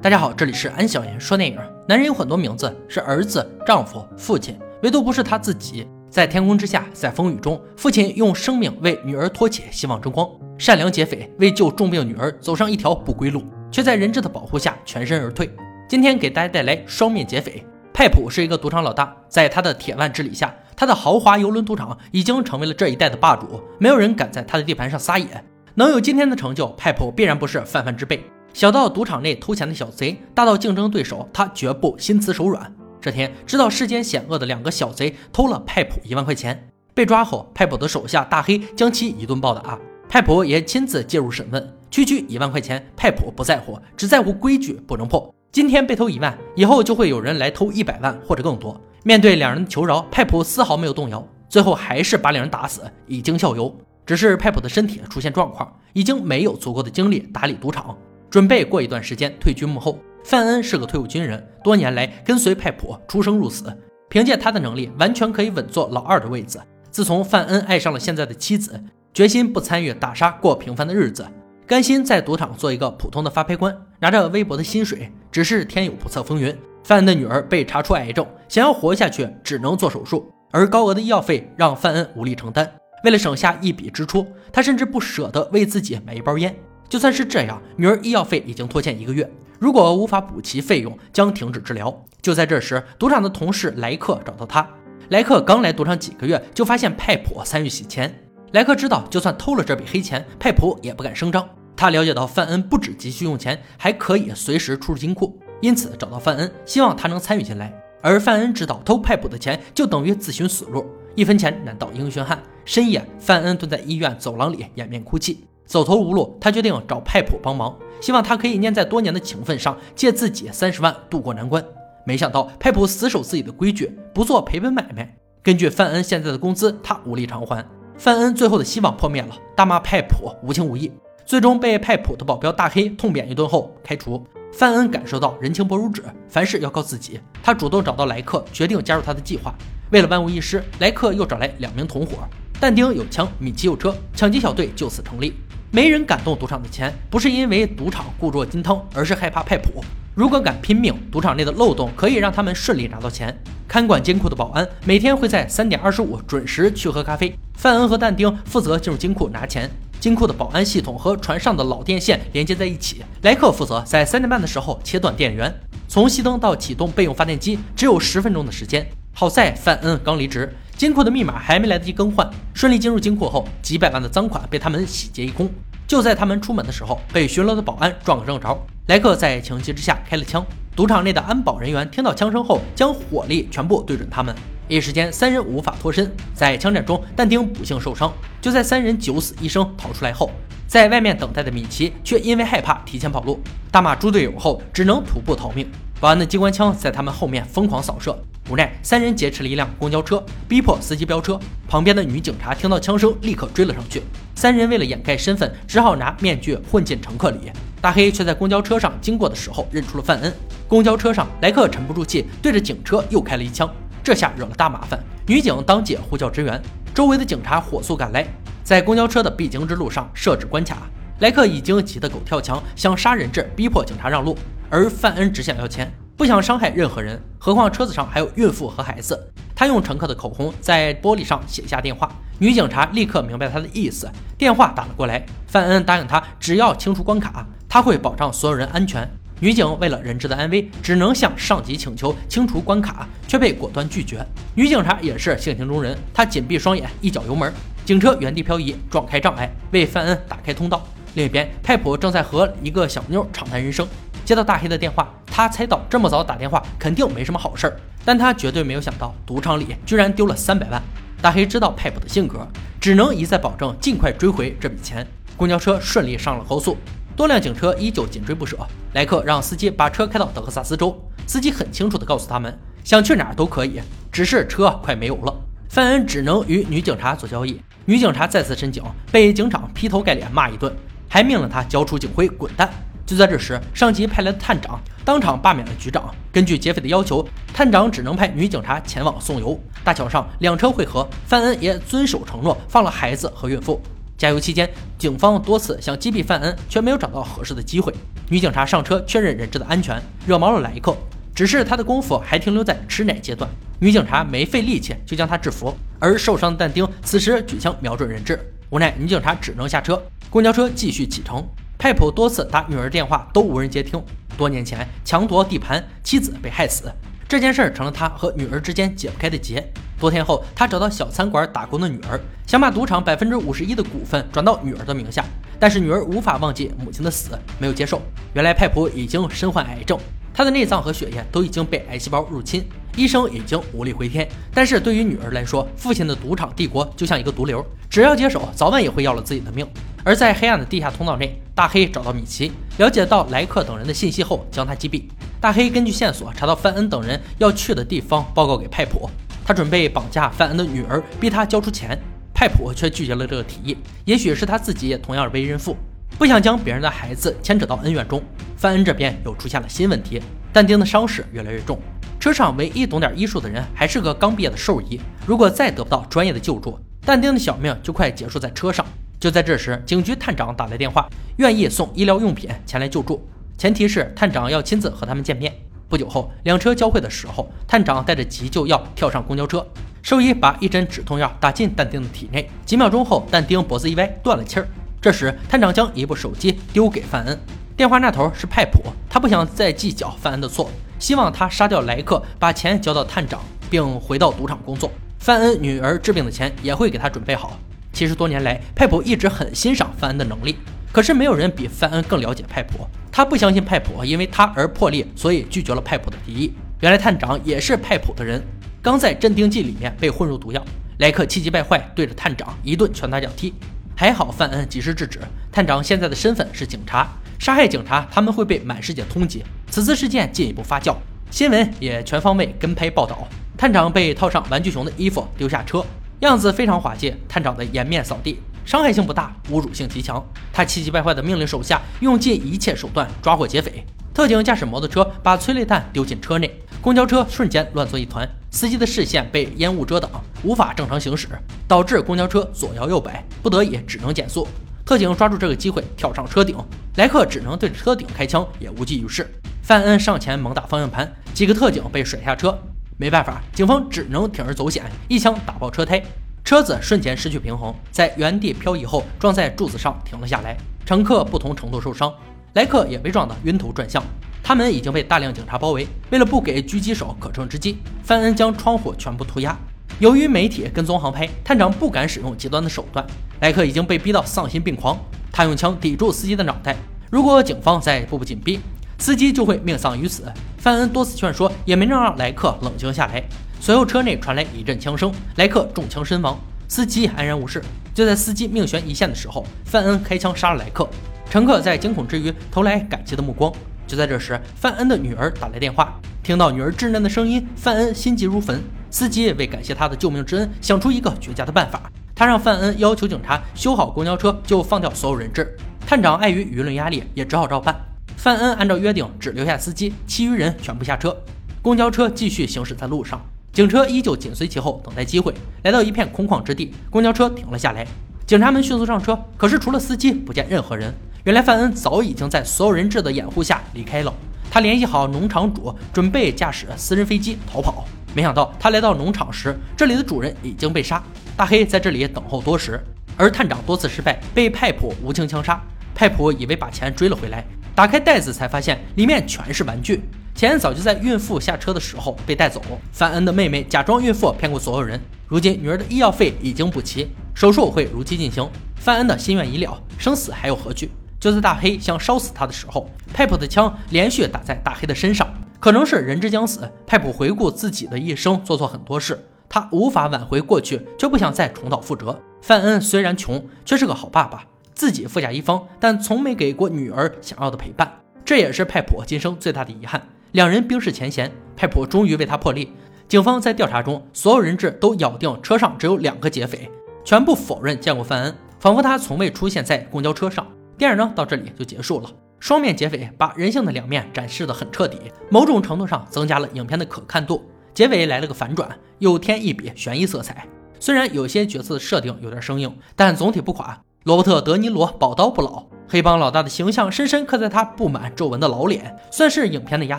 大家好，这里是安小言说电影。男人有很多名字，是儿子、丈夫、父亲，唯独不是他自己。在天空之下，在风雨中，父亲用生命为女儿托起希望之光；善良劫匪为救重病女儿走上一条不归路，却在人质的保护下全身而退。今天给大家带来双面劫匪。派普是一个赌场老大，在他的铁腕治理下，他的豪华游轮赌场已经成为了这一代的霸主，没有人敢在他的地盘上撒野。能有今天的成就，派普必然不是泛泛之辈。小到赌场内偷钱的小贼，大到竞争对手，他绝不心慈手软。这天，知道世间险恶的两个小贼偷了派普一万块钱，被抓后，派普的手下大黑将其一顿暴打，派普也亲自介入审问。区区一万块钱，派普不在乎，只在乎规矩不能破。今天被偷一万，以后就会有人来偷一百万或者更多。面对两人的求饶，派普丝毫没有动摇，最后还是把两人打死，以儆效尤。只是派普的身体出现状况，已经没有足够的精力打理赌场，准备过一段时间退居幕后。范恩是个退伍军人，多年来跟随派普出生入死，凭借他的能力，完全可以稳坐老二的位子。自从范恩爱上了现在的妻子，决心不参与打杀，过平凡的日子，甘心在赌场做一个普通的发牌官，拿着微薄的薪水。只是天有不测风云，范恩的女儿被查出癌症，想要活下去，只能做手术，而高额的医药费让范恩无力承担。为了省下一笔支出，他甚至不舍得为自己买一包烟。就算是这样，女儿医药费已经拖欠一个月，如果无法补齐费用，将停止治疗。就在这时，赌场的同事莱克找到他。莱克刚来赌场几个月，就发现派普参与洗钱。莱克知道，就算偷了这笔黑钱，派普也不敢声张。他了解到范恩不止急需用钱，还可以随时出入金库，因此找到范恩，希望他能参与进来。而范恩知道，偷派普的钱就等于自寻死路。一分钱难倒英雄汉。深夜，范恩蹲在医院走廊里掩面哭泣，走投无路，他决定找派普帮忙，希望他可以念在多年的情分上，借自己三十万渡过难关。没想到派普死守自己的规矩，不做赔本买卖。根据范恩现在的工资，他无力偿还。范恩最后的希望破灭了，大骂派普无情无义，最终被派普的保镖大黑痛扁一顿后开除。范恩感受到人情薄如纸，凡事要靠自己。他主动找到莱克，决定加入他的计划。为了万无一失，莱克又找来两名同伙。但丁有枪，米奇有车，抢劫小队就此成立。没人敢动赌场的钱，不是因为赌场固若金汤，而是害怕派普。如果敢拼命，赌场内的漏洞可以让他们顺利拿到钱。看管金库的保安每天会在三点二十五准时去喝咖啡。范恩和但丁负责进入金库拿钱。金库的保安系统和船上的老电线连接在一起。莱克负责在三点半的时候切断电源，从熄灯到启动备用发电机只有十分钟的时间。好在范恩刚离职，金库的密码还没来得及更换，顺利进入金库后，几百万的赃款被他们洗劫一空。就在他们出门的时候，被巡逻的保安撞个正着。莱克在情急之下开了枪，赌场内的安保人员听到枪声后，将火力全部对准他们，一时间三人无法脱身。在枪战中，但丁不幸受伤。就在三人九死一生逃出来后，在外面等待的米奇却因为害怕提前跑路，大骂猪队友后，只能徒步逃命。保安的机关枪在他们后面疯狂扫射。无奈，三人劫持了一辆公交车，逼迫司机飙车。旁边的女警察听到枪声，立刻追了上去。三人为了掩盖身份，只好拿面具混进乘客里。大黑却在公交车上经过的时候认出了范恩。公交车上，莱克沉不住气，对着警车又开了一枪。这下惹了大麻烦，女警当即呼叫支援，周围的警察火速赶来，在公交车的必经之路上设置关卡。莱克已经急得狗跳墙，想杀人质，逼迫警察让路，而范恩只想要钱。不想伤害任何人，何况车子上还有孕妇和孩子。他用乘客的口红在玻璃上写下电话，女警察立刻明白他的意思，电话打了过来。范恩答应他，只要清除关卡，他会保障所有人安全。女警为了人质的安危，只能向上级请求清除关卡，却被果断拒绝。女警察也是性情中人，她紧闭双眼，一脚油门，警车原地漂移，撞开障碍，为范恩打开通道。另一边，泰普正在和一个小妞畅谈人生，接到大黑的电话。他猜到这么早打电话肯定没什么好事儿，但他绝对没有想到赌场里居然丢了三百万。大黑知道派普的性格，只能一再保证尽快追回这笔钱。公交车顺利上了高速，多辆警车依旧紧追不舍。莱克让司机把车开到德克萨斯州，司机很清楚地告诉他们，想去哪儿都可以，只是车快没有了。范恩只能与女警察做交易，女警察再次申请，被警长劈头盖脸骂一顿，还命令他交出警徽滚蛋。就在这时，上级派来的探长当场罢免了局长。根据劫匪的要求，探长只能派女警察前往送油。大桥上，两车汇合，范恩也遵守承诺，放了孩子和孕妇。加油期间，警方多次想击毙范恩，却没有找到合适的机会。女警察上车确认人质的安全，惹毛了莱克。只是他的功夫还停留在吃奶阶段，女警察没费力气就将他制服，而受伤的但丁此时举枪瞄准人质，无奈女警察只能下车，公交车继续启程。派普多次打女儿电话都无人接听。多年前强夺地盘，妻子被害死，这件事儿成了他和女儿之间解不开的结。多天后，他找到小餐馆打工的女儿，想把赌场百分之五十一的股份转到女儿的名下，但是女儿无法忘记母亲的死，没有接受。原来派普已经身患癌症。他的内脏和血液都已经被癌细胞入侵，医生已经无力回天。但是对于女儿来说，父亲的赌场帝国就像一个毒瘤，只要接手，早晚也会要了自己的命。而在黑暗的地下通道内，大黑找到米奇，了解到莱克等人的信息后，将他击毙。大黑根据线索查到范恩等人要去的地方，报告给派普。他准备绑架范恩的女儿，逼他交出钱。派普却拒绝了这个提议。也许是他自己也同样为人父。不想将别人的孩子牵扯到恩怨中，范恩这边又出现了新问题。但丁的伤势越来越重，车上唯一懂点医术的人还是个刚毕业的兽医。如果再得不到专业的救助，但丁的小命就快结束在车上。就在这时，警局探长打来电话，愿意送医疗用品前来救助，前提是探长要亲自和他们见面。不久后，两车交汇的时候，探长带着急救药跳上公交车，兽医把一针止痛药打进但丁的体内。几秒钟后，但丁脖子一歪，断了气儿。这时，探长将一部手机丢给范恩，电话那头是派普。他不想再计较范恩的错，希望他杀掉莱克，把钱交到探长，并回到赌场工作。范恩女儿治病的钱也会给他准备好。其实多年来，派普一直很欣赏范恩的能力，可是没有人比范恩更了解派普。他不相信派普因为他而破例，所以拒绝了派普的提议。原来探长也是派普的人，刚在镇定剂里面被混入毒药。莱克气急败坏，对着探长一顿拳打脚踢。还好范恩及时制止。探长现在的身份是警察，杀害警察他们会被满世界通缉。此次事件进一步发酵，新闻也全方位跟拍报道。探长被套上玩具熊的衣服丢下车，样子非常滑稽。探长的颜面扫地，伤害性不大，侮辱性极强。他气急败坏地命令手下用尽一切手段抓获劫匪。特警驾驶摩托车把催泪弹丢进车内。公交车瞬间乱作一团，司机的视线被烟雾遮挡，无法正常行驶，导致公交车左摇右摆，不得已只能减速。特警抓住这个机会跳上车顶，莱克只能对着车顶开枪，也无济于事。范恩上前猛打方向盘，几个特警被甩下车，没办法，警方只能铤而走险，一枪打爆车胎，车子瞬间失去平衡，在原地漂移后撞在柱子上停了下来，乘客不同程度受伤，莱克也被撞得晕头转向。他们已经被大量警察包围，为了不给狙击手可乘之机，范恩将窗户全部涂鸦。由于媒体跟踪航拍，探长不敢使用极端的手段。莱克已经被逼到丧心病狂，他用枪抵住司机的脑袋。如果警方再步步紧逼，司机就会命丧于此。范恩多次劝说，也没能让莱克冷静下来。随后车内传来一阵枪声，莱克中枪身亡，司机安然无事。就在司机命悬一线的时候，范恩开枪杀了莱克。乘客在惊恐之余投来感激的目光。就在这时，范恩的女儿打来电话，听到女儿稚嫩的声音，范恩心急如焚。司机为感谢他的救命之恩，想出一个绝佳的办法，他让范恩要求警察修好公交车，就放掉所有人质。探长碍于舆论压力，也只好照办。范恩按照约定，只留下司机，其余人全部下车。公交车继续行驶在路上，警车依旧紧随其后，等待机会。来到一片空旷之地，公交车停了下来，警察们迅速上车，可是除了司机，不见任何人。原来范恩早已经在所有人质的掩护下离开了。他联系好农场主，准备驾驶私人飞机逃跑。没想到他来到农场时，这里的主人已经被杀。大黑在这里等候多时，而探长多次失败，被派普无情枪杀。派普以为把钱追了回来，打开袋子才发现里面全是玩具，钱早就在孕妇下车的时候被带走。范恩的妹妹假装孕妇骗过所有人，如今女儿的医药费已经补齐，手术会如期进行。范恩的心愿已了，生死还有何惧？就在大黑想烧死他的时候，派普的枪连续打在大黑的身上，可能是人之将死。派普回顾自己的一生，做错很多事，他无法挽回过去，却不想再重蹈覆辙。范恩虽然穷，却是个好爸爸，自己富甲一方，但从没给过女儿想要的陪伴，这也是派普今生最大的遗憾。两人冰释前嫌，派普终于为他破例。警方在调查中，所有人质都咬定车上只有两个劫匪，全部否认见过范恩，仿佛他从未出现在公交车上。电影呢到这里就结束了。双面劫匪把人性的两面展示得很彻底，某种程度上增加了影片的可看度。结尾来了个反转，又添一笔悬疑色彩。虽然有些角色设定有点生硬，但总体不垮。罗伯特·德尼罗宝刀不老，黑帮老大的形象深深刻在他布满皱纹的老脸，算是影片的压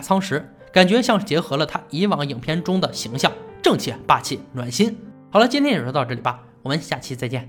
舱石，感觉像结合了他以往影片中的形象，正气、霸气、暖心。好了，今天也就到这里吧，我们下期再见。